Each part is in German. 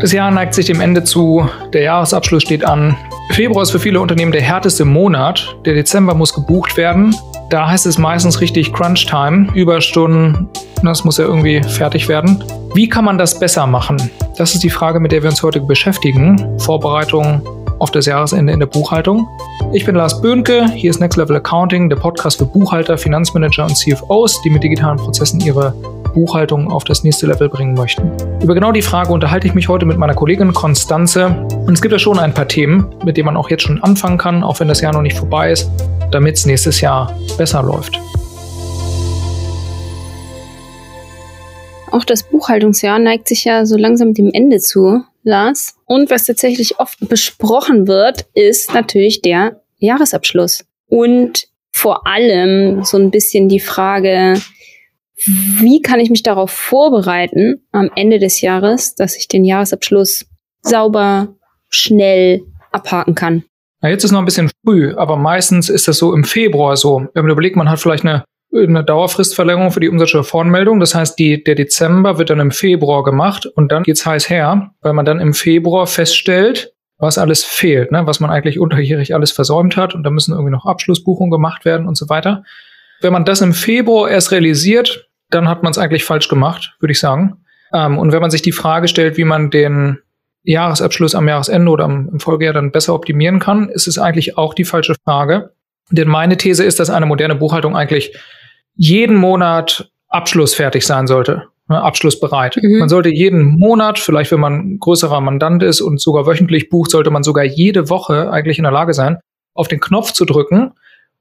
Das Jahr neigt sich dem Ende zu, der Jahresabschluss steht an. Februar ist für viele Unternehmen der härteste Monat. Der Dezember muss gebucht werden. Da heißt es meistens richtig Crunch Time, Überstunden. Das muss ja irgendwie fertig werden. Wie kann man das besser machen? Das ist die Frage, mit der wir uns heute beschäftigen. Vorbereitung auf das Jahresende in der Buchhaltung. Ich bin Lars Böhnke, hier ist Next Level Accounting, der Podcast für Buchhalter, Finanzmanager und CFOs, die mit digitalen Prozessen ihre Buchhaltung auf das nächste Level bringen möchten. Über genau die Frage unterhalte ich mich heute mit meiner Kollegin Konstanze. Und es gibt ja schon ein paar Themen, mit denen man auch jetzt schon anfangen kann, auch wenn das Jahr noch nicht vorbei ist, damit es nächstes Jahr besser läuft. Auch das Buchhaltungsjahr neigt sich ja so langsam dem Ende zu, Lars. Und was tatsächlich oft besprochen wird, ist natürlich der Jahresabschluss. Und vor allem so ein bisschen die Frage, wie kann ich mich darauf vorbereiten am Ende des Jahres, dass ich den Jahresabschluss sauber, schnell abhaken kann? Na, jetzt ist noch ein bisschen früh, aber meistens ist das so im Februar so. Wenn man überlegt, man hat vielleicht eine, eine Dauerfristverlängerung für die Umsatzsteuervoranmeldung. Das heißt, die, der Dezember wird dann im Februar gemacht und dann geht's heiß her, weil man dann im Februar feststellt, was alles fehlt, ne? was man eigentlich unterjährig alles versäumt hat und da müssen irgendwie noch Abschlussbuchungen gemacht werden und so weiter. Wenn man das im Februar erst realisiert, dann hat man es eigentlich falsch gemacht, würde ich sagen. Ähm, und wenn man sich die Frage stellt, wie man den Jahresabschluss am Jahresende oder am, im Folgejahr dann besser optimieren kann, ist es eigentlich auch die falsche Frage. Denn meine These ist, dass eine moderne Buchhaltung eigentlich jeden Monat abschlussfertig sein sollte, ne, abschlussbereit. Mhm. Man sollte jeden Monat, vielleicht wenn man größerer Mandant ist und sogar wöchentlich bucht, sollte man sogar jede Woche eigentlich in der Lage sein, auf den Knopf zu drücken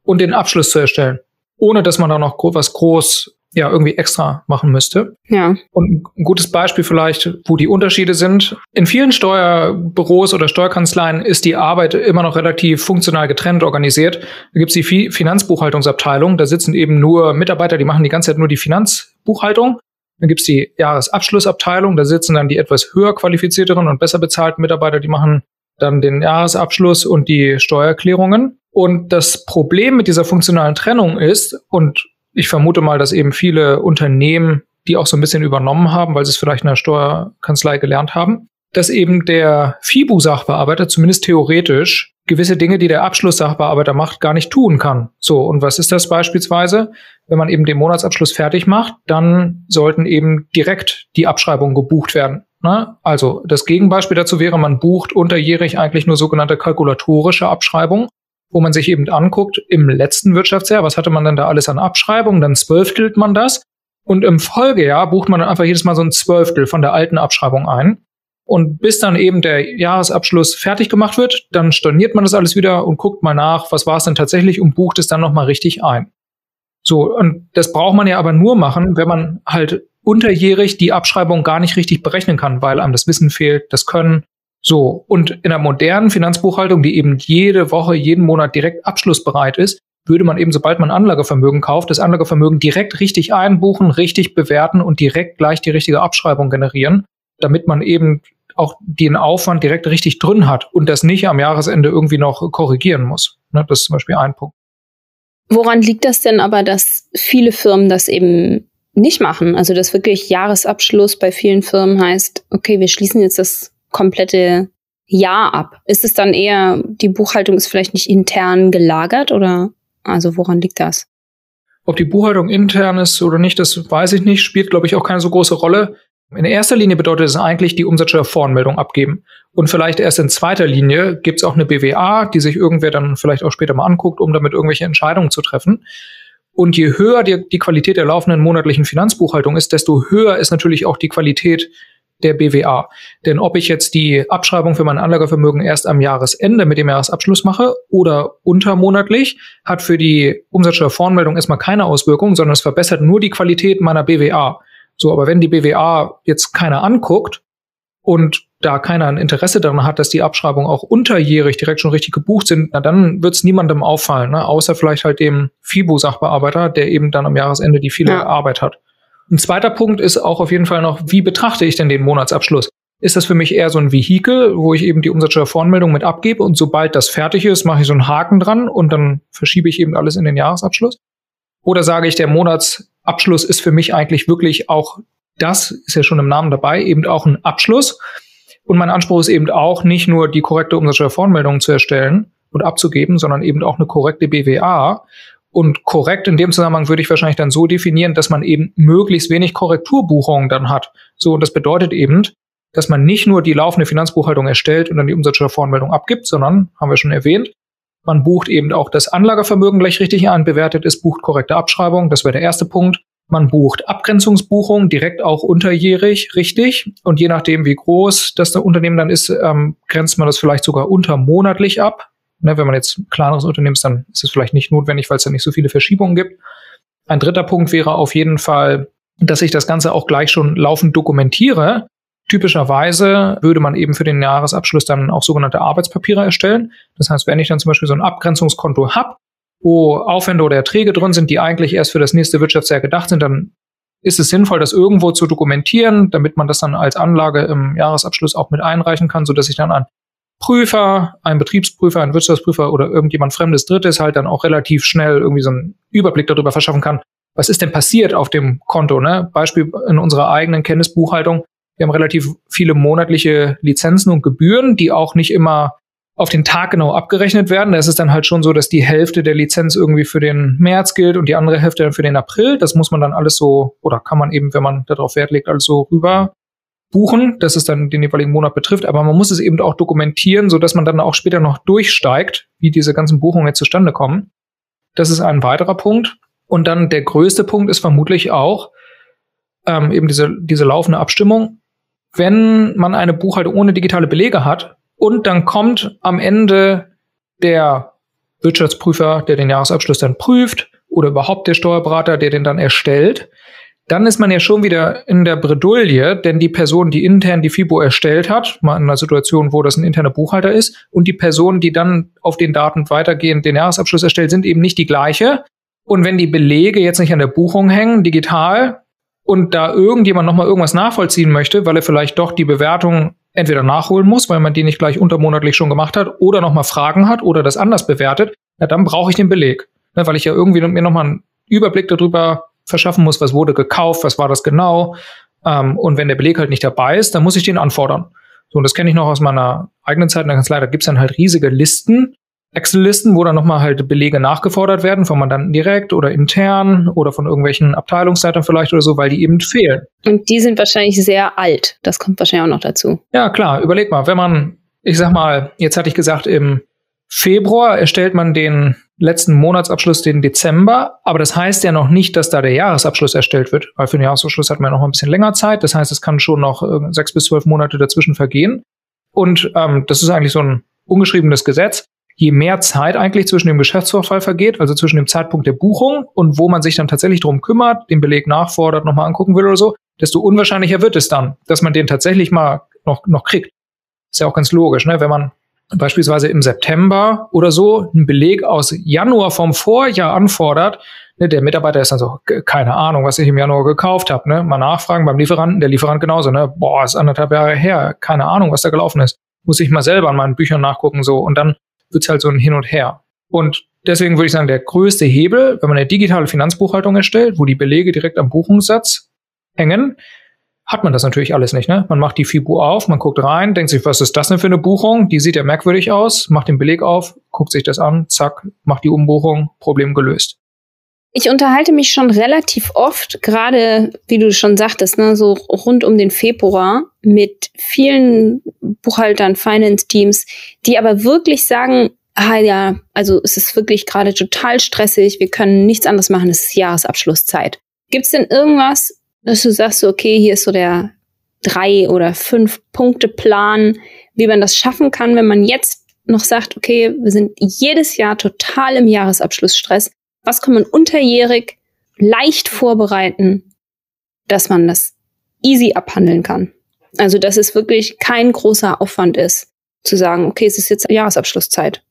und den Abschluss zu erstellen, ohne dass man da noch was groß ja irgendwie extra machen müsste. Ja. Und ein gutes Beispiel vielleicht, wo die Unterschiede sind. In vielen Steuerbüros oder Steuerkanzleien ist die Arbeit immer noch relativ funktional getrennt organisiert. Da gibt es die Finanzbuchhaltungsabteilung, da sitzen eben nur Mitarbeiter, die machen die ganze Zeit nur die Finanzbuchhaltung. Dann gibt es die Jahresabschlussabteilung, da sitzen dann die etwas höher qualifizierteren und besser bezahlten Mitarbeiter, die machen dann den Jahresabschluss und die Steuererklärungen. Und das Problem mit dieser funktionalen Trennung ist, und ich vermute mal, dass eben viele Unternehmen die auch so ein bisschen übernommen haben, weil sie es vielleicht in der Steuerkanzlei gelernt haben, dass eben der FIBU-Sachbearbeiter zumindest theoretisch gewisse Dinge, die der Abschlusssachbearbeiter macht, gar nicht tun kann. So, und was ist das beispielsweise? Wenn man eben den Monatsabschluss fertig macht, dann sollten eben direkt die Abschreibungen gebucht werden. Ne? Also das Gegenbeispiel dazu wäre, man bucht unterjährig eigentlich nur sogenannte kalkulatorische Abschreibungen wo man sich eben anguckt, im letzten Wirtschaftsjahr, was hatte man denn da alles an Abschreibungen, dann zwölftelt man das und im Folgejahr bucht man dann einfach jedes Mal so ein Zwölftel von der alten Abschreibung ein. Und bis dann eben der Jahresabschluss fertig gemacht wird, dann storniert man das alles wieder und guckt mal nach, was war es denn tatsächlich und bucht es dann nochmal richtig ein. So, und das braucht man ja aber nur machen, wenn man halt unterjährig die Abschreibung gar nicht richtig berechnen kann, weil einem das Wissen fehlt, das Können so, und in der modernen Finanzbuchhaltung, die eben jede Woche, jeden Monat direkt abschlussbereit ist, würde man eben, sobald man Anlagevermögen kauft, das Anlagevermögen direkt richtig einbuchen, richtig bewerten und direkt gleich die richtige Abschreibung generieren, damit man eben auch den Aufwand direkt richtig drin hat und das nicht am Jahresende irgendwie noch korrigieren muss. Ne, das ist zum Beispiel ein Punkt. Woran liegt das denn aber, dass viele Firmen das eben nicht machen? Also, dass wirklich Jahresabschluss bei vielen Firmen heißt, okay, wir schließen jetzt das komplette Jahr ab? Ist es dann eher, die Buchhaltung ist vielleicht nicht intern gelagert oder also woran liegt das? Ob die Buchhaltung intern ist oder nicht, das weiß ich nicht, spielt, glaube ich, auch keine so große Rolle. In erster Linie bedeutet es eigentlich die Umsatzsteuervoranmeldung abgeben. Und vielleicht erst in zweiter Linie gibt es auch eine BWA, die sich irgendwer dann vielleicht auch später mal anguckt, um damit irgendwelche Entscheidungen zu treffen. Und je höher die, die Qualität der laufenden monatlichen Finanzbuchhaltung ist, desto höher ist natürlich auch die Qualität der BWA. Denn ob ich jetzt die Abschreibung für mein Anlagevermögen erst am Jahresende mit dem Jahresabschluss mache oder untermonatlich, hat für die Umsatzsteuervoranmeldung erstmal keine Auswirkung, sondern es verbessert nur die Qualität meiner BWA. So, aber wenn die BWA jetzt keiner anguckt und da keiner ein Interesse daran hat, dass die Abschreibungen auch unterjährig direkt schon richtig gebucht sind, na dann wird es niemandem auffallen, ne? außer vielleicht halt dem FIBU-Sachbearbeiter, der eben dann am Jahresende die viele ja. Arbeit hat. Ein zweiter Punkt ist auch auf jeden Fall noch, wie betrachte ich denn den Monatsabschluss? Ist das für mich eher so ein Vehikel, wo ich eben die Umsatzsteuervoranmeldung mit abgebe und sobald das fertig ist, mache ich so einen Haken dran und dann verschiebe ich eben alles in den Jahresabschluss? Oder sage ich, der Monatsabschluss ist für mich eigentlich wirklich auch, das ist ja schon im Namen dabei, eben auch ein Abschluss, Und mein Anspruch ist eben auch nicht nur die korrekte Umsatzsteuervoranmeldung zu erstellen und abzugeben, sondern eben auch eine korrekte BWA. Und korrekt in dem Zusammenhang würde ich wahrscheinlich dann so definieren, dass man eben möglichst wenig Korrekturbuchungen dann hat. So, und das bedeutet eben, dass man nicht nur die laufende Finanzbuchhaltung erstellt und dann die Umsatzsteuervoranmeldung abgibt, sondern, haben wir schon erwähnt, man bucht eben auch das Anlagevermögen gleich richtig an, bewertet ist, bucht korrekte Abschreibung, das wäre der erste Punkt. Man bucht Abgrenzungsbuchungen direkt auch unterjährig richtig. Und je nachdem, wie groß das Unternehmen dann ist, ähm, grenzt man das vielleicht sogar untermonatlich ab. Ne, wenn man jetzt ein kleineres Unternehmen ist, dann ist es vielleicht nicht notwendig, weil es da nicht so viele Verschiebungen gibt. Ein dritter Punkt wäre auf jeden Fall, dass ich das Ganze auch gleich schon laufend dokumentiere. Typischerweise würde man eben für den Jahresabschluss dann auch sogenannte Arbeitspapiere erstellen. Das heißt, wenn ich dann zum Beispiel so ein Abgrenzungskonto habe, wo Aufwände oder Erträge drin sind, die eigentlich erst für das nächste Wirtschaftsjahr gedacht sind, dann ist es sinnvoll, das irgendwo zu dokumentieren, damit man das dann als Anlage im Jahresabschluss auch mit einreichen kann, so dass ich dann an Prüfer, ein Betriebsprüfer, ein Wirtschaftsprüfer oder irgendjemand fremdes Drittes halt dann auch relativ schnell irgendwie so einen Überblick darüber verschaffen kann, was ist denn passiert auf dem Konto. Ne? Beispiel in unserer eigenen Kenntnisbuchhaltung. Wir haben relativ viele monatliche Lizenzen und Gebühren, die auch nicht immer auf den Tag genau abgerechnet werden. Da ist es dann halt schon so, dass die Hälfte der Lizenz irgendwie für den März gilt und die andere Hälfte dann für den April. Das muss man dann alles so, oder kann man eben, wenn man darauf Wert legt, alles so rüber buchen, dass es dann den jeweiligen Monat betrifft. Aber man muss es eben auch dokumentieren, so dass man dann auch später noch durchsteigt, wie diese ganzen Buchungen jetzt zustande kommen. Das ist ein weiterer Punkt. Und dann der größte Punkt ist vermutlich auch ähm, eben diese, diese laufende Abstimmung. Wenn man eine Buchhaltung ohne digitale Belege hat und dann kommt am Ende der Wirtschaftsprüfer, der den Jahresabschluss dann prüft oder überhaupt der Steuerberater, der den dann erstellt, dann ist man ja schon wieder in der Bredouille, denn die Person, die intern die FIBO erstellt hat, mal in einer Situation, wo das ein interner Buchhalter ist, und die Person, die dann auf den Daten weitergehend den Jahresabschluss erstellt, sind eben nicht die gleiche. Und wenn die Belege jetzt nicht an der Buchung hängen, digital, und da irgendjemand nochmal irgendwas nachvollziehen möchte, weil er vielleicht doch die Bewertung entweder nachholen muss, weil man die nicht gleich untermonatlich schon gemacht hat, oder nochmal Fragen hat oder das anders bewertet, ja, dann brauche ich den Beleg. Ne, weil ich ja irgendwie mir nochmal einen Überblick darüber verschaffen muss, was wurde gekauft, was war das genau. Ähm, und wenn der Beleg halt nicht dabei ist, dann muss ich den anfordern. So, und das kenne ich noch aus meiner eigenen Zeit in der Kanzlei. Da gibt's dann halt riesige Listen, Excel-Listen, wo dann nochmal halt Belege nachgefordert werden vom Mandanten direkt oder intern oder von irgendwelchen Abteilungsleitern vielleicht oder so, weil die eben fehlen. Und die sind wahrscheinlich sehr alt. Das kommt wahrscheinlich auch noch dazu. Ja, klar. Überleg mal, wenn man, ich sag mal, jetzt hatte ich gesagt, im Februar erstellt man den letzten Monatsabschluss den Dezember, aber das heißt ja noch nicht, dass da der Jahresabschluss erstellt wird, weil für den Jahresabschluss hat man ja noch ein bisschen länger Zeit. Das heißt, es kann schon noch äh, sechs bis zwölf Monate dazwischen vergehen. Und ähm, das ist eigentlich so ein ungeschriebenes Gesetz. Je mehr Zeit eigentlich zwischen dem Geschäftsvorfall vergeht, also zwischen dem Zeitpunkt der Buchung und wo man sich dann tatsächlich drum kümmert, den Beleg nachfordert, nochmal angucken will oder so, desto unwahrscheinlicher wird es dann, dass man den tatsächlich mal noch, noch kriegt. Ist ja auch ganz logisch, ne? Wenn man beispielsweise im September oder so einen Beleg aus Januar vom Vorjahr anfordert, ne, der Mitarbeiter ist dann so, keine Ahnung, was ich im Januar gekauft habe, ne? Mal nachfragen beim Lieferanten, der Lieferant genauso, ne? Boah, ist anderthalb Jahre her, keine Ahnung, was da gelaufen ist. Muss ich mal selber an meinen Büchern nachgucken, so. Und dann wird's halt so ein Hin und Her. Und deswegen würde ich sagen, der größte Hebel, wenn man eine digitale Finanzbuchhaltung erstellt, wo die Belege direkt am Buchungssatz hängen, hat man das natürlich alles nicht. Ne? Man macht die FIBU auf, man guckt rein, denkt sich, was ist das denn für eine Buchung? Die sieht ja merkwürdig aus, macht den Beleg auf, guckt sich das an, zack, macht die Umbuchung, Problem gelöst. Ich unterhalte mich schon relativ oft, gerade wie du schon sagtest, ne, so rund um den Februar mit vielen Buchhaltern, Finance-Teams, die aber wirklich sagen, ah ja, also es ist wirklich gerade total stressig, wir können nichts anderes machen, es ist Jahresabschlusszeit. Gibt es denn irgendwas, dass du sagst, okay, hier ist so der drei oder fünf Punkte Plan, wie man das schaffen kann, wenn man jetzt noch sagt, okay, wir sind jedes Jahr total im Jahresabschlussstress. Was kann man unterjährig leicht vorbereiten, dass man das easy abhandeln kann? Also, dass es wirklich kein großer Aufwand ist, zu sagen, okay, es ist jetzt Jahresabschlusszeit.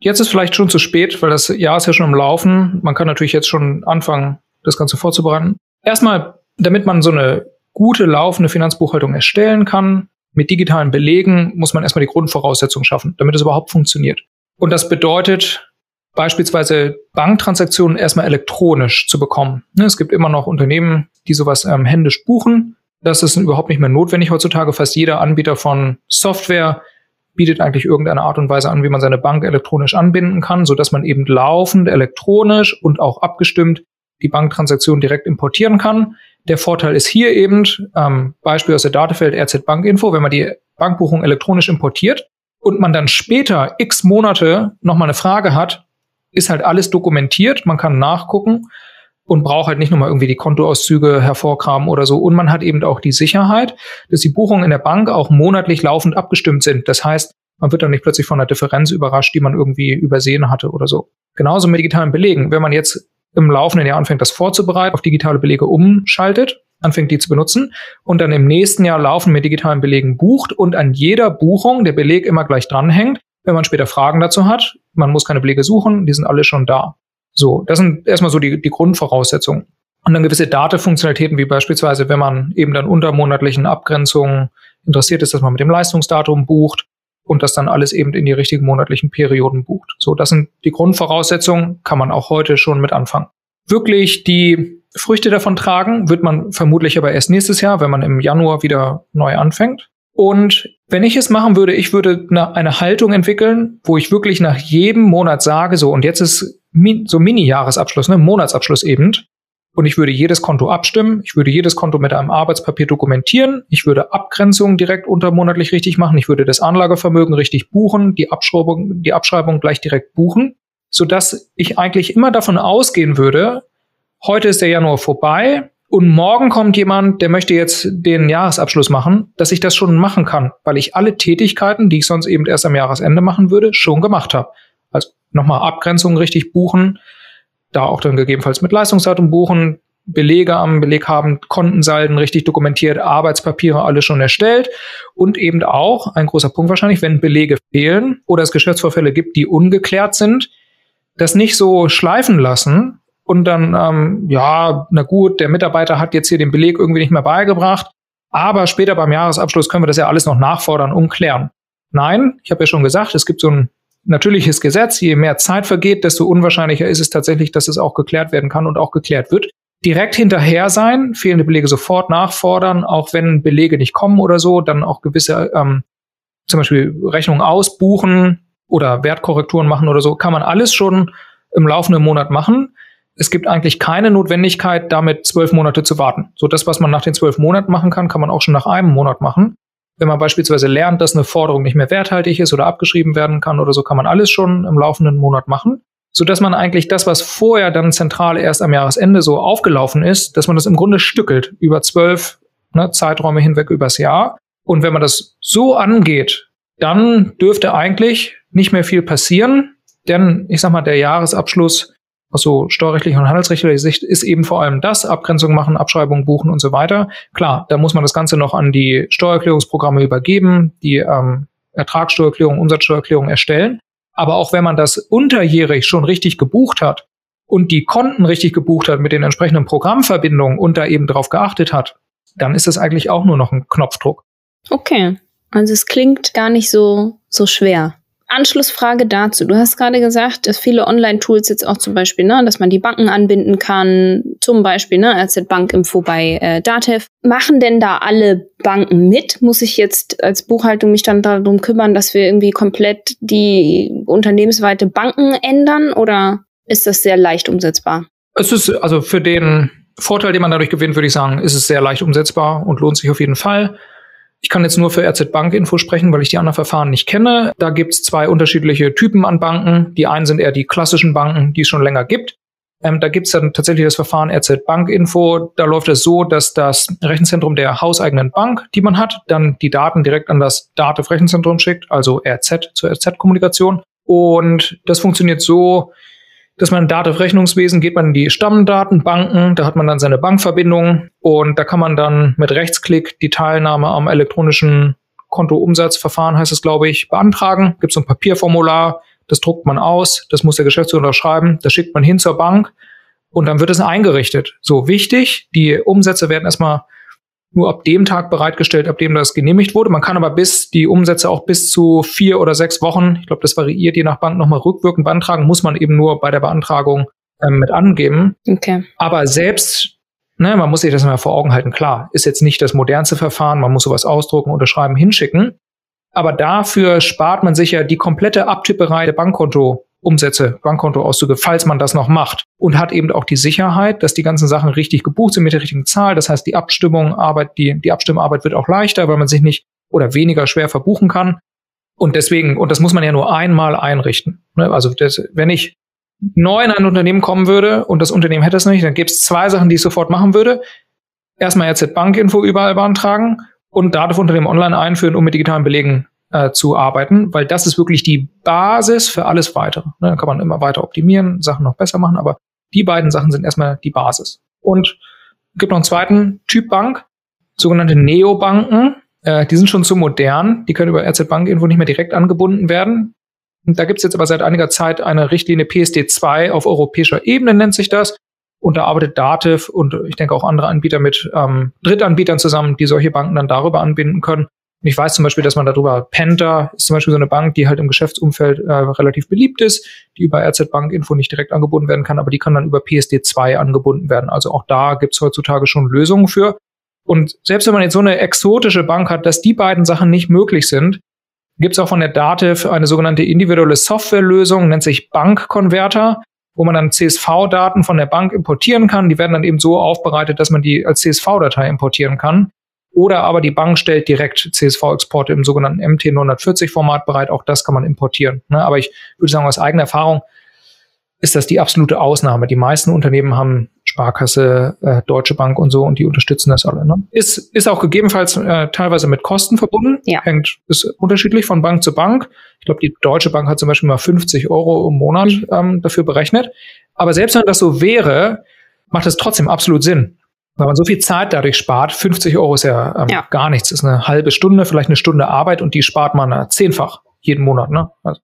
Jetzt ist vielleicht schon zu spät, weil das Jahr ist ja schon im Laufen. Man kann natürlich jetzt schon anfangen, das Ganze vorzubereiten. Erstmal damit man so eine gute laufende Finanzbuchhaltung erstellen kann, mit digitalen Belegen, muss man erstmal die Grundvoraussetzungen schaffen, damit es überhaupt funktioniert. Und das bedeutet beispielsweise Banktransaktionen erstmal elektronisch zu bekommen. Ne, es gibt immer noch Unternehmen, die sowas ähm, händisch buchen. Das ist überhaupt nicht mehr notwendig heutzutage. Fast jeder Anbieter von Software bietet eigentlich irgendeine Art und Weise an, wie man seine Bank elektronisch anbinden kann, so dass man eben laufend elektronisch und auch abgestimmt die Banktransaktion direkt importieren kann. Der Vorteil ist hier eben, ähm, Beispiel aus der Datefeld RZ Bankinfo, wenn man die Bankbuchung elektronisch importiert und man dann später x Monate nochmal eine Frage hat, ist halt alles dokumentiert, man kann nachgucken und braucht halt nicht nochmal irgendwie die Kontoauszüge hervorkramen oder so. Und man hat eben auch die Sicherheit, dass die Buchungen in der Bank auch monatlich laufend abgestimmt sind. Das heißt, man wird dann nicht plötzlich von einer Differenz überrascht, die man irgendwie übersehen hatte oder so. Genauso mit digitalen Belegen. Wenn man jetzt im laufenden Jahr anfängt, das vorzubereiten, auf digitale Belege umschaltet, anfängt die zu benutzen und dann im nächsten Jahr laufen mit digitalen Belegen bucht und an jeder Buchung der Beleg immer gleich dranhängt, wenn man später Fragen dazu hat. Man muss keine Belege suchen, die sind alle schon da. So, das sind erstmal so die, die Grundvoraussetzungen. Und dann gewisse Datenfunktionalitäten, wie beispielsweise, wenn man eben dann unter monatlichen Abgrenzungen interessiert ist, dass man mit dem Leistungsdatum bucht und das dann alles eben in die richtigen monatlichen Perioden bucht. So, das sind die Grundvoraussetzungen, kann man auch heute schon mit anfangen. Wirklich die Früchte davon tragen wird man vermutlich aber erst nächstes Jahr, wenn man im Januar wieder neu anfängt. Und wenn ich es machen würde, ich würde eine Haltung entwickeln, wo ich wirklich nach jedem Monat sage, so, und jetzt ist so Mini-Jahresabschluss, ne, Monatsabschluss eben. Und ich würde jedes Konto abstimmen. Ich würde jedes Konto mit einem Arbeitspapier dokumentieren. Ich würde Abgrenzungen direkt untermonatlich richtig machen. Ich würde das Anlagevermögen richtig buchen, die Abschreibung, die Abschreibung gleich direkt buchen, sodass ich eigentlich immer davon ausgehen würde, heute ist der Januar vorbei und morgen kommt jemand, der möchte jetzt den Jahresabschluss machen, dass ich das schon machen kann, weil ich alle Tätigkeiten, die ich sonst eben erst am Jahresende machen würde, schon gemacht habe. Also nochmal Abgrenzungen richtig buchen, da auch dann gegebenenfalls mit Leistungsdatum buchen, Belege am Beleg haben, Kontensalden richtig dokumentiert, Arbeitspapiere alle schon erstellt und eben auch, ein großer Punkt wahrscheinlich, wenn Belege fehlen oder es Geschäftsvorfälle gibt, die ungeklärt sind, das nicht so schleifen lassen und dann, ähm, ja, na gut, der Mitarbeiter hat jetzt hier den Beleg irgendwie nicht mehr beigebracht, aber später beim Jahresabschluss können wir das ja alles noch nachfordern und klären. Nein, ich habe ja schon gesagt, es gibt so ein natürliches Gesetz. Je mehr Zeit vergeht, desto unwahrscheinlicher ist es tatsächlich, dass es auch geklärt werden kann und auch geklärt wird. Direkt hinterher sein, fehlende Belege sofort nachfordern, auch wenn Belege nicht kommen oder so, dann auch gewisse, ähm, zum Beispiel Rechnungen ausbuchen oder Wertkorrekturen machen oder so, kann man alles schon im laufenden Monat machen. Es gibt eigentlich keine Notwendigkeit, damit zwölf Monate zu warten. So das, was man nach den zwölf Monaten machen kann, kann man auch schon nach einem Monat machen. Wenn man beispielsweise lernt, dass eine Forderung nicht mehr werthaltig ist oder abgeschrieben werden kann oder so, kann man alles schon im laufenden Monat machen, so dass man eigentlich das, was vorher dann zentral erst am Jahresende so aufgelaufen ist, dass man das im Grunde stückelt über zwölf ne, Zeiträume hinweg übers Jahr. Und wenn man das so angeht, dann dürfte eigentlich nicht mehr viel passieren, denn ich sag mal, der Jahresabschluss aus so steuerrechtlicher und handelsrechtlicher Sicht ist eben vor allem das, Abgrenzung machen, Abschreibung buchen und so weiter. Klar, da muss man das Ganze noch an die Steuererklärungsprogramme übergeben, die ähm, Ertragssteuererklärung, Umsatzsteuererklärung erstellen. Aber auch wenn man das unterjährig schon richtig gebucht hat und die Konten richtig gebucht hat mit den entsprechenden Programmverbindungen und da eben drauf geachtet hat, dann ist es eigentlich auch nur noch ein Knopfdruck. Okay. Also es klingt gar nicht so, so schwer. Anschlussfrage dazu. Du hast gerade gesagt, dass viele Online-Tools jetzt auch zum Beispiel, ne, dass man die Banken anbinden kann, zum Beispiel, ne, RZ Bank Info bei äh, Datev. Machen denn da alle Banken mit? Muss ich jetzt als Buchhaltung mich dann darum kümmern, dass wir irgendwie komplett die unternehmensweite Banken ändern oder ist das sehr leicht umsetzbar? Es ist also für den Vorteil, den man dadurch gewinnt, würde ich sagen, ist es sehr leicht umsetzbar und lohnt sich auf jeden Fall. Ich kann jetzt nur für RZ Bank Info sprechen, weil ich die anderen Verfahren nicht kenne. Da gibt es zwei unterschiedliche Typen an Banken. Die einen sind eher die klassischen Banken, die es schon länger gibt. Ähm, da gibt es dann tatsächlich das Verfahren RZ Bank Info. Da läuft es so, dass das Rechenzentrum der hauseigenen Bank, die man hat, dann die Daten direkt an das Datev-Rechenzentrum schickt, also RZ zur RZ-Kommunikation. Und das funktioniert so, dass man Datenrechnungswesen geht man in die Stammdaten, Banken, da hat man dann seine Bankverbindung und da kann man dann mit Rechtsklick die Teilnahme am elektronischen Kontoumsatzverfahren, heißt es, glaube ich, beantragen. Gibt so ein Papierformular, das druckt man aus, das muss der Geschäftsführer unterschreiben, das schickt man hin zur Bank und dann wird es eingerichtet. So wichtig, die Umsätze werden erstmal nur ab dem Tag bereitgestellt, ab dem das genehmigt wurde. Man kann aber bis die Umsätze auch bis zu vier oder sechs Wochen, ich glaube, das variiert je nach Bank nochmal rückwirkend beantragen, muss man eben nur bei der Beantragung ähm, mit angeben. Okay. Aber selbst Ne, man muss sich das mal vor Augen halten. Klar, ist jetzt nicht das modernste Verfahren, man muss sowas ausdrucken, unterschreiben, hinschicken. Aber dafür spart man sich ja die komplette Abtipperei der Bankkonto-Umsätze, Bankkontoauszüge, falls man das noch macht. Und hat eben auch die Sicherheit, dass die ganzen Sachen richtig gebucht sind mit der richtigen Zahl. Das heißt, die Abstimmung, Arbeit, die, die Abstimmarbeit wird auch leichter, weil man sich nicht oder weniger schwer verbuchen kann. Und deswegen, und das muss man ja nur einmal einrichten. Ne, also das, wenn ich neu in ein Unternehmen kommen würde und das Unternehmen hätte es nicht, dann gäbe es zwei Sachen, die ich sofort machen würde. Erstmal RZ Bankinfo überall beantragen und Datenunternehmen online einführen, um mit digitalen Belegen äh, zu arbeiten, weil das ist wirklich die Basis für alles weitere. Ne, dann kann man immer weiter optimieren, Sachen noch besser machen, aber die beiden Sachen sind erstmal die Basis. Und gibt noch einen zweiten Typ Bank, sogenannte Neobanken. Äh, die sind schon zu modern, die können über RZ Bankinfo nicht mehr direkt angebunden werden. Da gibt es jetzt aber seit einiger Zeit eine Richtlinie PSD2 auf europäischer Ebene, nennt sich das. Und da arbeitet Dativ und ich denke auch andere Anbieter mit ähm, Drittanbietern zusammen, die solche Banken dann darüber anbinden können. Ich weiß zum Beispiel, dass man darüber, Penta ist zum Beispiel so eine Bank, die halt im Geschäftsumfeld äh, relativ beliebt ist, die über RZ Bank Info nicht direkt angebunden werden kann, aber die kann dann über PSD2 angebunden werden. Also auch da gibt es heutzutage schon Lösungen für. Und selbst wenn man jetzt so eine exotische Bank hat, dass die beiden Sachen nicht möglich sind, gibt es auch von der Dativ eine sogenannte individuelle Softwarelösung, nennt sich Bankkonverter, wo man dann CSV-Daten von der Bank importieren kann. Die werden dann eben so aufbereitet, dass man die als CSV-Datei importieren kann. Oder aber die Bank stellt direkt CSV-Exporte im sogenannten MT940-Format bereit. Auch das kann man importieren. Ne? Aber ich würde sagen, aus eigener Erfahrung ist das die absolute Ausnahme. Die meisten Unternehmen haben Sparkasse, äh, Deutsche Bank und so und die unterstützen das alle. Ne? Ist, ist auch gegebenenfalls äh, teilweise mit Kosten verbunden. Ja. Hängt, ist unterschiedlich von Bank zu Bank. Ich glaube, die Deutsche Bank hat zum Beispiel mal 50 Euro im Monat mhm. ähm, dafür berechnet. Aber selbst wenn das so wäre, macht es trotzdem absolut Sinn. Weil man so viel Zeit dadurch spart. 50 Euro ist ja, ähm, ja. gar nichts. Ist eine halbe Stunde, vielleicht eine Stunde Arbeit und die spart man äh, zehnfach jeden Monat. Ne? Also.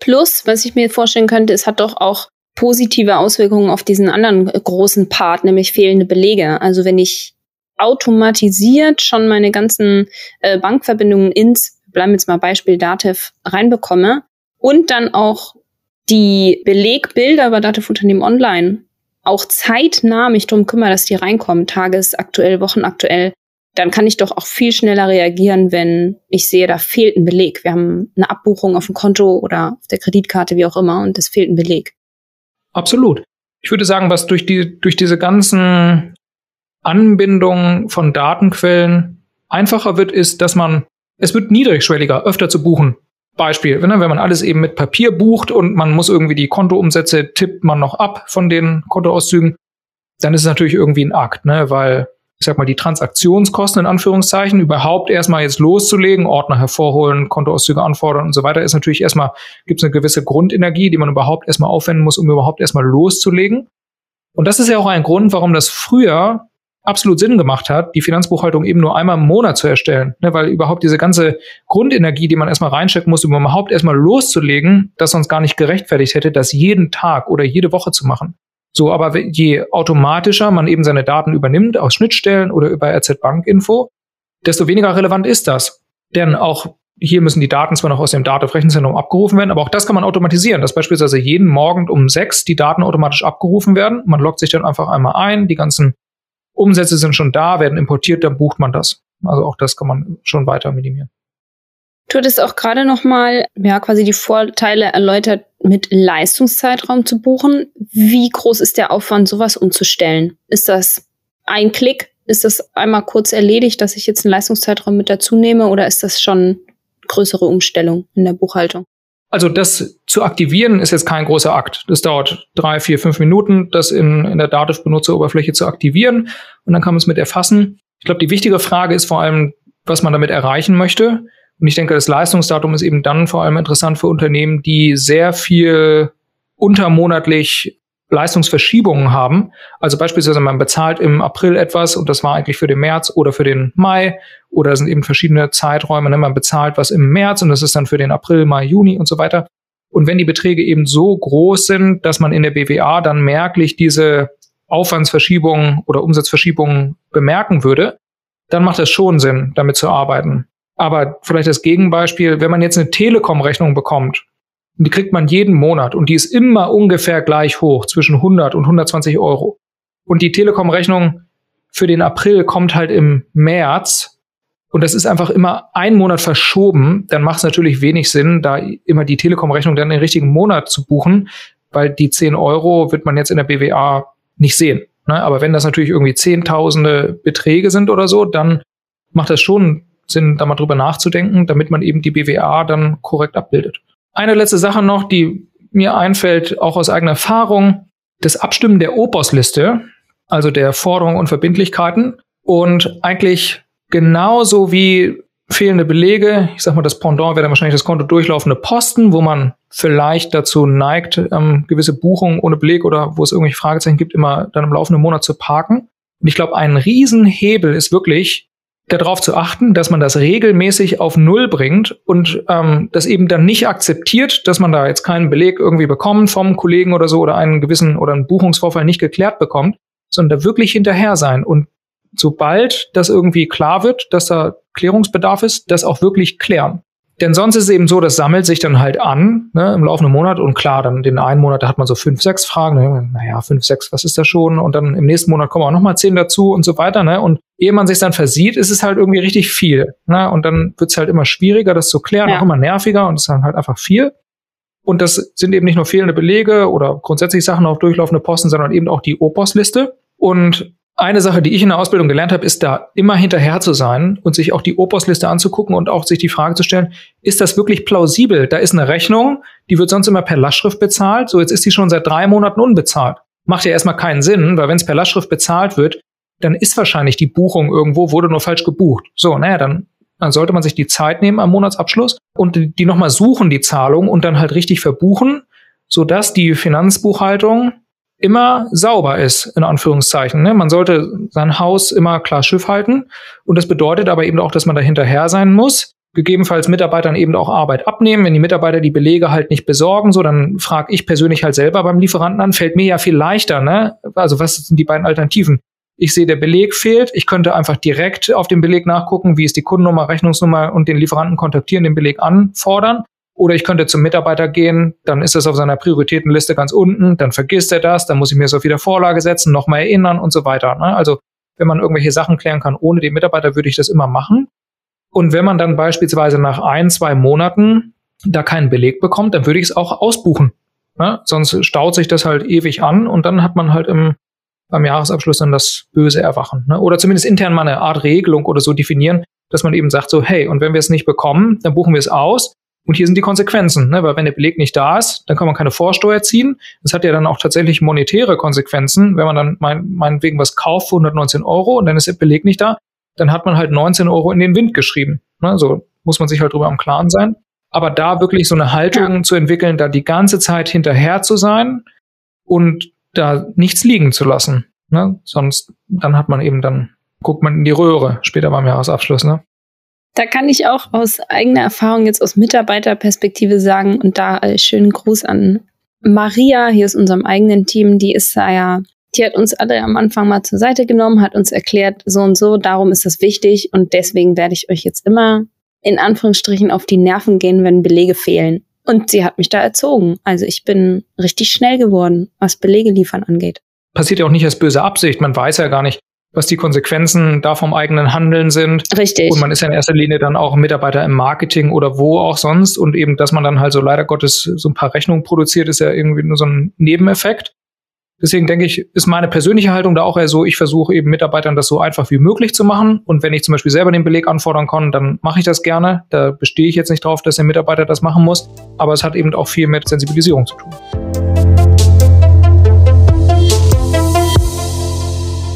Plus, was ich mir vorstellen könnte, es hat doch auch positive Auswirkungen auf diesen anderen großen Part, nämlich fehlende Belege. Also wenn ich automatisiert schon meine ganzen äh, Bankverbindungen ins, bleiben wir jetzt mal Beispiel Dativ, reinbekomme und dann auch die Belegbilder über Dativ Unternehmen online auch zeitnah mich drum kümmere, dass die reinkommen, tagesaktuell, wochenaktuell, dann kann ich doch auch viel schneller reagieren, wenn ich sehe, da fehlt ein Beleg. Wir haben eine Abbuchung auf dem Konto oder auf der Kreditkarte, wie auch immer, und es fehlt ein Beleg. Absolut. Ich würde sagen, was durch die, durch diese ganzen Anbindungen von Datenquellen einfacher wird, ist, dass man, es wird niedrigschwelliger, öfter zu buchen. Beispiel, wenn, wenn man alles eben mit Papier bucht und man muss irgendwie die Kontoumsätze tippt man noch ab von den Kontoauszügen, dann ist es natürlich irgendwie ein Akt, ne, weil ich sag mal, die Transaktionskosten in Anführungszeichen überhaupt erstmal jetzt loszulegen, Ordner hervorholen, Kontoauszüge anfordern und so weiter, ist natürlich erstmal, gibt es eine gewisse Grundenergie, die man überhaupt erstmal aufwenden muss, um überhaupt erstmal loszulegen. Und das ist ja auch ein Grund, warum das früher absolut Sinn gemacht hat, die Finanzbuchhaltung eben nur einmal im Monat zu erstellen. Ne, weil überhaupt diese ganze Grundenergie, die man erstmal reinstecken muss, um überhaupt erstmal loszulegen, das sonst gar nicht gerechtfertigt hätte, das jeden Tag oder jede Woche zu machen. So, aber je automatischer man eben seine Daten übernimmt aus Schnittstellen oder über RZ Bankinfo, desto weniger relevant ist das. Denn auch hier müssen die Daten zwar noch aus dem Datenrechenzentrum abgerufen werden, aber auch das kann man automatisieren, dass beispielsweise jeden Morgen um sechs die Daten automatisch abgerufen werden. Man loggt sich dann einfach einmal ein, die ganzen Umsätze sind schon da, werden importiert, dann bucht man das. Also auch das kann man schon weiter minimieren. Du hattest auch gerade noch mal ja quasi die Vorteile erläutert, mit Leistungszeitraum zu buchen. Wie groß ist der Aufwand, sowas umzustellen? Ist das ein Klick? Ist das einmal kurz erledigt, dass ich jetzt einen Leistungszeitraum mit dazu nehme oder ist das schon größere Umstellung in der Buchhaltung? Also das zu aktivieren ist jetzt kein großer Akt. Das dauert drei, vier, fünf Minuten, das in, in der Dativ-Benutzeroberfläche zu aktivieren und dann kann man es mit erfassen. Ich glaube, die wichtige Frage ist vor allem, was man damit erreichen möchte. Und ich denke, das Leistungsdatum ist eben dann vor allem interessant für Unternehmen, die sehr viel untermonatlich Leistungsverschiebungen haben. Also beispielsweise man bezahlt im April etwas und das war eigentlich für den März oder für den Mai oder sind eben verschiedene Zeiträume. Ne? Man bezahlt was im März und das ist dann für den April, Mai, Juni und so weiter. Und wenn die Beträge eben so groß sind, dass man in der BWA dann merklich diese Aufwandsverschiebungen oder Umsatzverschiebungen bemerken würde, dann macht es schon Sinn, damit zu arbeiten. Aber vielleicht das Gegenbeispiel, wenn man jetzt eine Telekom-Rechnung bekommt, die kriegt man jeden Monat und die ist immer ungefähr gleich hoch, zwischen 100 und 120 Euro. Und die Telekom-Rechnung für den April kommt halt im März. Und das ist einfach immer ein Monat verschoben. Dann macht es natürlich wenig Sinn, da immer die Telekom-Rechnung dann den richtigen Monat zu buchen, weil die 10 Euro wird man jetzt in der BWA nicht sehen. Ne? Aber wenn das natürlich irgendwie zehntausende Beträge sind oder so, dann macht das schon Sinn, da mal drüber nachzudenken, damit man eben die BWA dann korrekt abbildet. Eine letzte Sache noch, die mir einfällt, auch aus eigener Erfahrung, das Abstimmen der Opos-Liste, also der Forderungen und Verbindlichkeiten und eigentlich genauso wie fehlende Belege, ich sag mal, das Pendant wäre dann wahrscheinlich das Konto durchlaufende Posten, wo man vielleicht dazu neigt, ähm, gewisse Buchungen ohne Beleg oder wo es irgendwelche Fragezeichen gibt, immer dann im laufenden Monat zu parken. Und ich glaube, ein Riesenhebel ist wirklich, darauf zu achten, dass man das regelmäßig auf Null bringt und ähm, das eben dann nicht akzeptiert, dass man da jetzt keinen Beleg irgendwie bekommt vom Kollegen oder so oder einen gewissen oder einen Buchungsvorfall nicht geklärt bekommt, sondern da wirklich hinterher sein und sobald das irgendwie klar wird, dass da Klärungsbedarf ist, das auch wirklich klären. Denn sonst ist es eben so, das sammelt sich dann halt an ne, im laufenden Monat und klar, dann den einen Monat, da hat man so fünf, sechs Fragen, ne, naja, fünf, sechs, was ist das schon? Und dann im nächsten Monat kommen auch nochmal zehn dazu und so weiter. Ne? Und ehe man sich dann versieht, ist es halt irgendwie richtig viel. Ne? Und dann wird es halt immer schwieriger, das zu klären, ja. auch immer nerviger und es ist dann halt einfach viel. Und das sind eben nicht nur fehlende Belege oder grundsätzlich Sachen auf durchlaufende Posten, sondern eben auch die Opos-Liste. Und eine Sache, die ich in der Ausbildung gelernt habe, ist da immer hinterher zu sein und sich auch die Opos-Liste anzugucken und auch sich die Frage zu stellen, ist das wirklich plausibel? Da ist eine Rechnung, die wird sonst immer per Lastschrift bezahlt. So, jetzt ist die schon seit drei Monaten unbezahlt. Macht ja erstmal keinen Sinn, weil wenn es per Lastschrift bezahlt wird, dann ist wahrscheinlich die Buchung irgendwo, wurde nur falsch gebucht. So, naja, dann, dann sollte man sich die Zeit nehmen am Monatsabschluss und die, die nochmal suchen, die Zahlung, und dann halt richtig verbuchen, sodass die Finanzbuchhaltung immer sauber ist, in Anführungszeichen. Ne? Man sollte sein Haus immer klar Schiff halten. Und das bedeutet aber eben auch, dass man da hinterher sein muss. Gegebenenfalls Mitarbeitern eben auch Arbeit abnehmen. Wenn die Mitarbeiter die Belege halt nicht besorgen, so dann frage ich persönlich halt selber beim Lieferanten an, fällt mir ja viel leichter. Ne? Also was sind die beiden Alternativen? Ich sehe, der Beleg fehlt. Ich könnte einfach direkt auf dem Beleg nachgucken, wie ist die Kundennummer, Rechnungsnummer und den Lieferanten kontaktieren, den Beleg anfordern. Oder ich könnte zum Mitarbeiter gehen, dann ist es auf seiner Prioritätenliste ganz unten, dann vergisst er das, dann muss ich mir es auf wieder Vorlage setzen, nochmal erinnern und so weiter. Ne? Also wenn man irgendwelche Sachen klären kann ohne den Mitarbeiter, würde ich das immer machen. Und wenn man dann beispielsweise nach ein, zwei Monaten da keinen Beleg bekommt, dann würde ich es auch ausbuchen. Ne? Sonst staut sich das halt ewig an und dann hat man halt im, beim Jahresabschluss dann das böse Erwachen. Ne? Oder zumindest intern mal eine Art Regelung oder so definieren, dass man eben sagt so, hey, und wenn wir es nicht bekommen, dann buchen wir es aus und hier sind die Konsequenzen, ne? weil wenn der Beleg nicht da ist, dann kann man keine Vorsteuer ziehen. Das hat ja dann auch tatsächlich monetäre Konsequenzen. Wenn man dann mein, meinetwegen was kauft für 119 Euro und dann ist der Beleg nicht da, dann hat man halt 19 Euro in den Wind geschrieben. Ne? So muss man sich halt drüber am Klaren sein. Aber da wirklich so eine Haltung ja. zu entwickeln, da die ganze Zeit hinterher zu sein und da nichts liegen zu lassen. Ne? Sonst, dann hat man eben dann, guckt man in die Röhre später beim Jahresabschluss. Ne? Da kann ich auch aus eigener Erfahrung jetzt aus Mitarbeiterperspektive sagen und da äh, schönen Gruß an Maria hier aus unserem eigenen Team, die ist da ja, die hat uns alle am Anfang mal zur Seite genommen, hat uns erklärt, so und so, darum ist das wichtig und deswegen werde ich euch jetzt immer in Anführungsstrichen auf die Nerven gehen, wenn Belege fehlen. Und sie hat mich da erzogen. Also ich bin richtig schnell geworden, was Belege liefern angeht. Passiert ja auch nicht als böse Absicht. Man weiß ja gar nicht, was die Konsequenzen da vom eigenen Handeln sind. Richtig. Und man ist ja in erster Linie dann auch Mitarbeiter im Marketing oder wo auch sonst. Und eben, dass man dann halt so leider Gottes so ein paar Rechnungen produziert, ist ja irgendwie nur so ein Nebeneffekt. Deswegen denke ich, ist meine persönliche Haltung da auch eher so, ich versuche eben Mitarbeitern das so einfach wie möglich zu machen. Und wenn ich zum Beispiel selber den Beleg anfordern kann, dann mache ich das gerne. Da bestehe ich jetzt nicht drauf, dass der Mitarbeiter das machen muss. Aber es hat eben auch viel mit Sensibilisierung zu tun.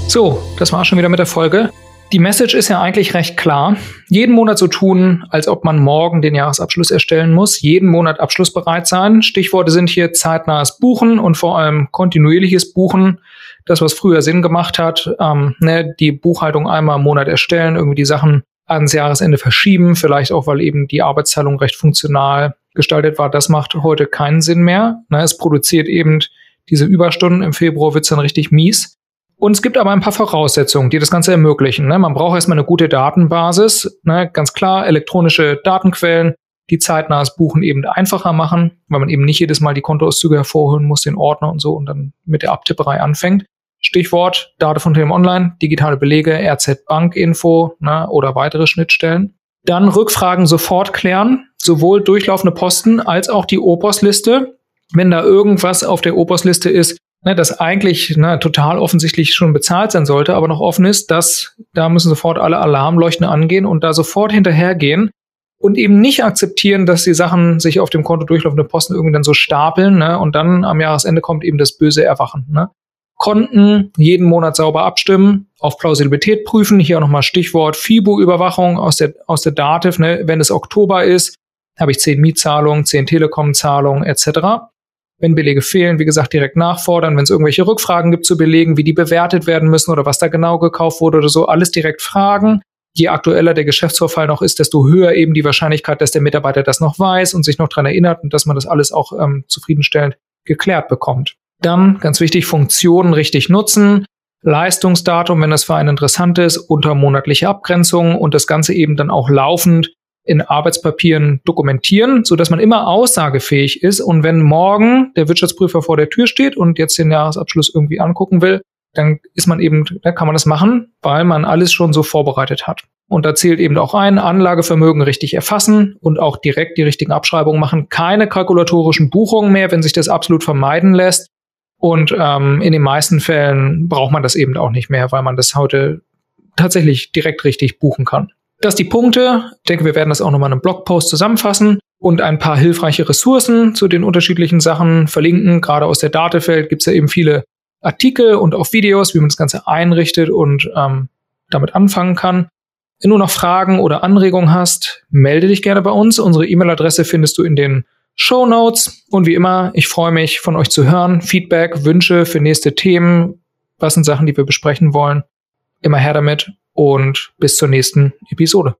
So, das war schon wieder mit der Folge. Die Message ist ja eigentlich recht klar. Jeden Monat so tun, als ob man morgen den Jahresabschluss erstellen muss. Jeden Monat abschlussbereit sein. Stichworte sind hier zeitnahes Buchen und vor allem kontinuierliches Buchen. Das, was früher Sinn gemacht hat, ähm, ne, die Buchhaltung einmal im Monat erstellen, irgendwie die Sachen ans Jahresende verschieben, vielleicht auch, weil eben die Arbeitsteilung recht funktional gestaltet war. Das macht heute keinen Sinn mehr. Ne, es produziert eben diese Überstunden. Im Februar wird's dann richtig mies. Und es gibt aber ein paar Voraussetzungen, die das Ganze ermöglichen. Ne? Man braucht erstmal eine gute Datenbasis. Ne? Ganz klar, elektronische Datenquellen, die zeitnahes Buchen eben einfacher machen, weil man eben nicht jedes Mal die Kontoauszüge hervorholen muss, den Ordner und so und dann mit der Abtipperei anfängt. Stichwort Date von Telekom Online, digitale Belege, RZ Bankinfo ne, oder weitere Schnittstellen. Dann Rückfragen sofort klären, sowohl durchlaufende Posten als auch die Opos-Liste. Wenn da irgendwas auf der Opos-Liste ist, ne, das eigentlich ne, total offensichtlich schon bezahlt sein sollte, aber noch offen ist, dass da müssen sofort alle Alarmleuchten angehen und da sofort hinterhergehen und eben nicht akzeptieren, dass die Sachen sich auf dem Konto durchlaufende Posten irgendwie dann so stapeln ne, und dann am Jahresende kommt eben das böse Erwachen. Ne. Konten jeden Monat sauber abstimmen, auf Plausibilität prüfen. Hier auch nochmal Stichwort FIBO-Überwachung aus der, aus der Dativ. Ne? Wenn es Oktober ist, habe ich zehn Mietzahlungen, zehn Telekom-Zahlungen etc. Wenn Belege fehlen, wie gesagt, direkt nachfordern. Wenn es irgendwelche Rückfragen gibt zu Belegen, wie die bewertet werden müssen oder was da genau gekauft wurde oder so, alles direkt fragen. Je aktueller der Geschäftsvorfall noch ist, desto höher eben die Wahrscheinlichkeit, dass der Mitarbeiter das noch weiß und sich noch dran erinnert und dass man das alles auch ähm, zufriedenstellend geklärt bekommt. Dann, ganz wichtig, Funktionen richtig nutzen. Leistungsdatum, wenn das für einen interessant ist, unter monatliche Abgrenzung und das Ganze eben dann auch laufend in Arbeitspapieren dokumentieren, so dass man immer aussagefähig ist. Und wenn morgen der Wirtschaftsprüfer vor der Tür steht und jetzt den Jahresabschluss irgendwie angucken will, dann ist man eben, dann kann man das machen, weil man alles schon so vorbereitet hat. Und da zählt eben auch ein, Anlagevermögen richtig erfassen und auch direkt die richtigen Abschreibungen machen. Keine kalkulatorischen Buchungen mehr, wenn sich das absolut vermeiden lässt. Und ähm, in den meisten Fällen braucht man das eben auch nicht mehr, weil man das heute tatsächlich direkt richtig buchen kann. Das die Punkte. Ich denke, wir werden das auch nochmal in einem Blogpost zusammenfassen und ein paar hilfreiche Ressourcen zu den unterschiedlichen Sachen verlinken. Gerade aus der Datefeld gibt es ja eben viele Artikel und auch Videos, wie man das Ganze einrichtet und ähm, damit anfangen kann. Wenn du noch Fragen oder Anregungen hast, melde dich gerne bei uns. Unsere E-Mail-Adresse findest du in den Show Notes. Und wie immer, ich freue mich, von euch zu hören. Feedback, Wünsche für nächste Themen. Was sind Sachen, die wir besprechen wollen? Immer her damit und bis zur nächsten Episode.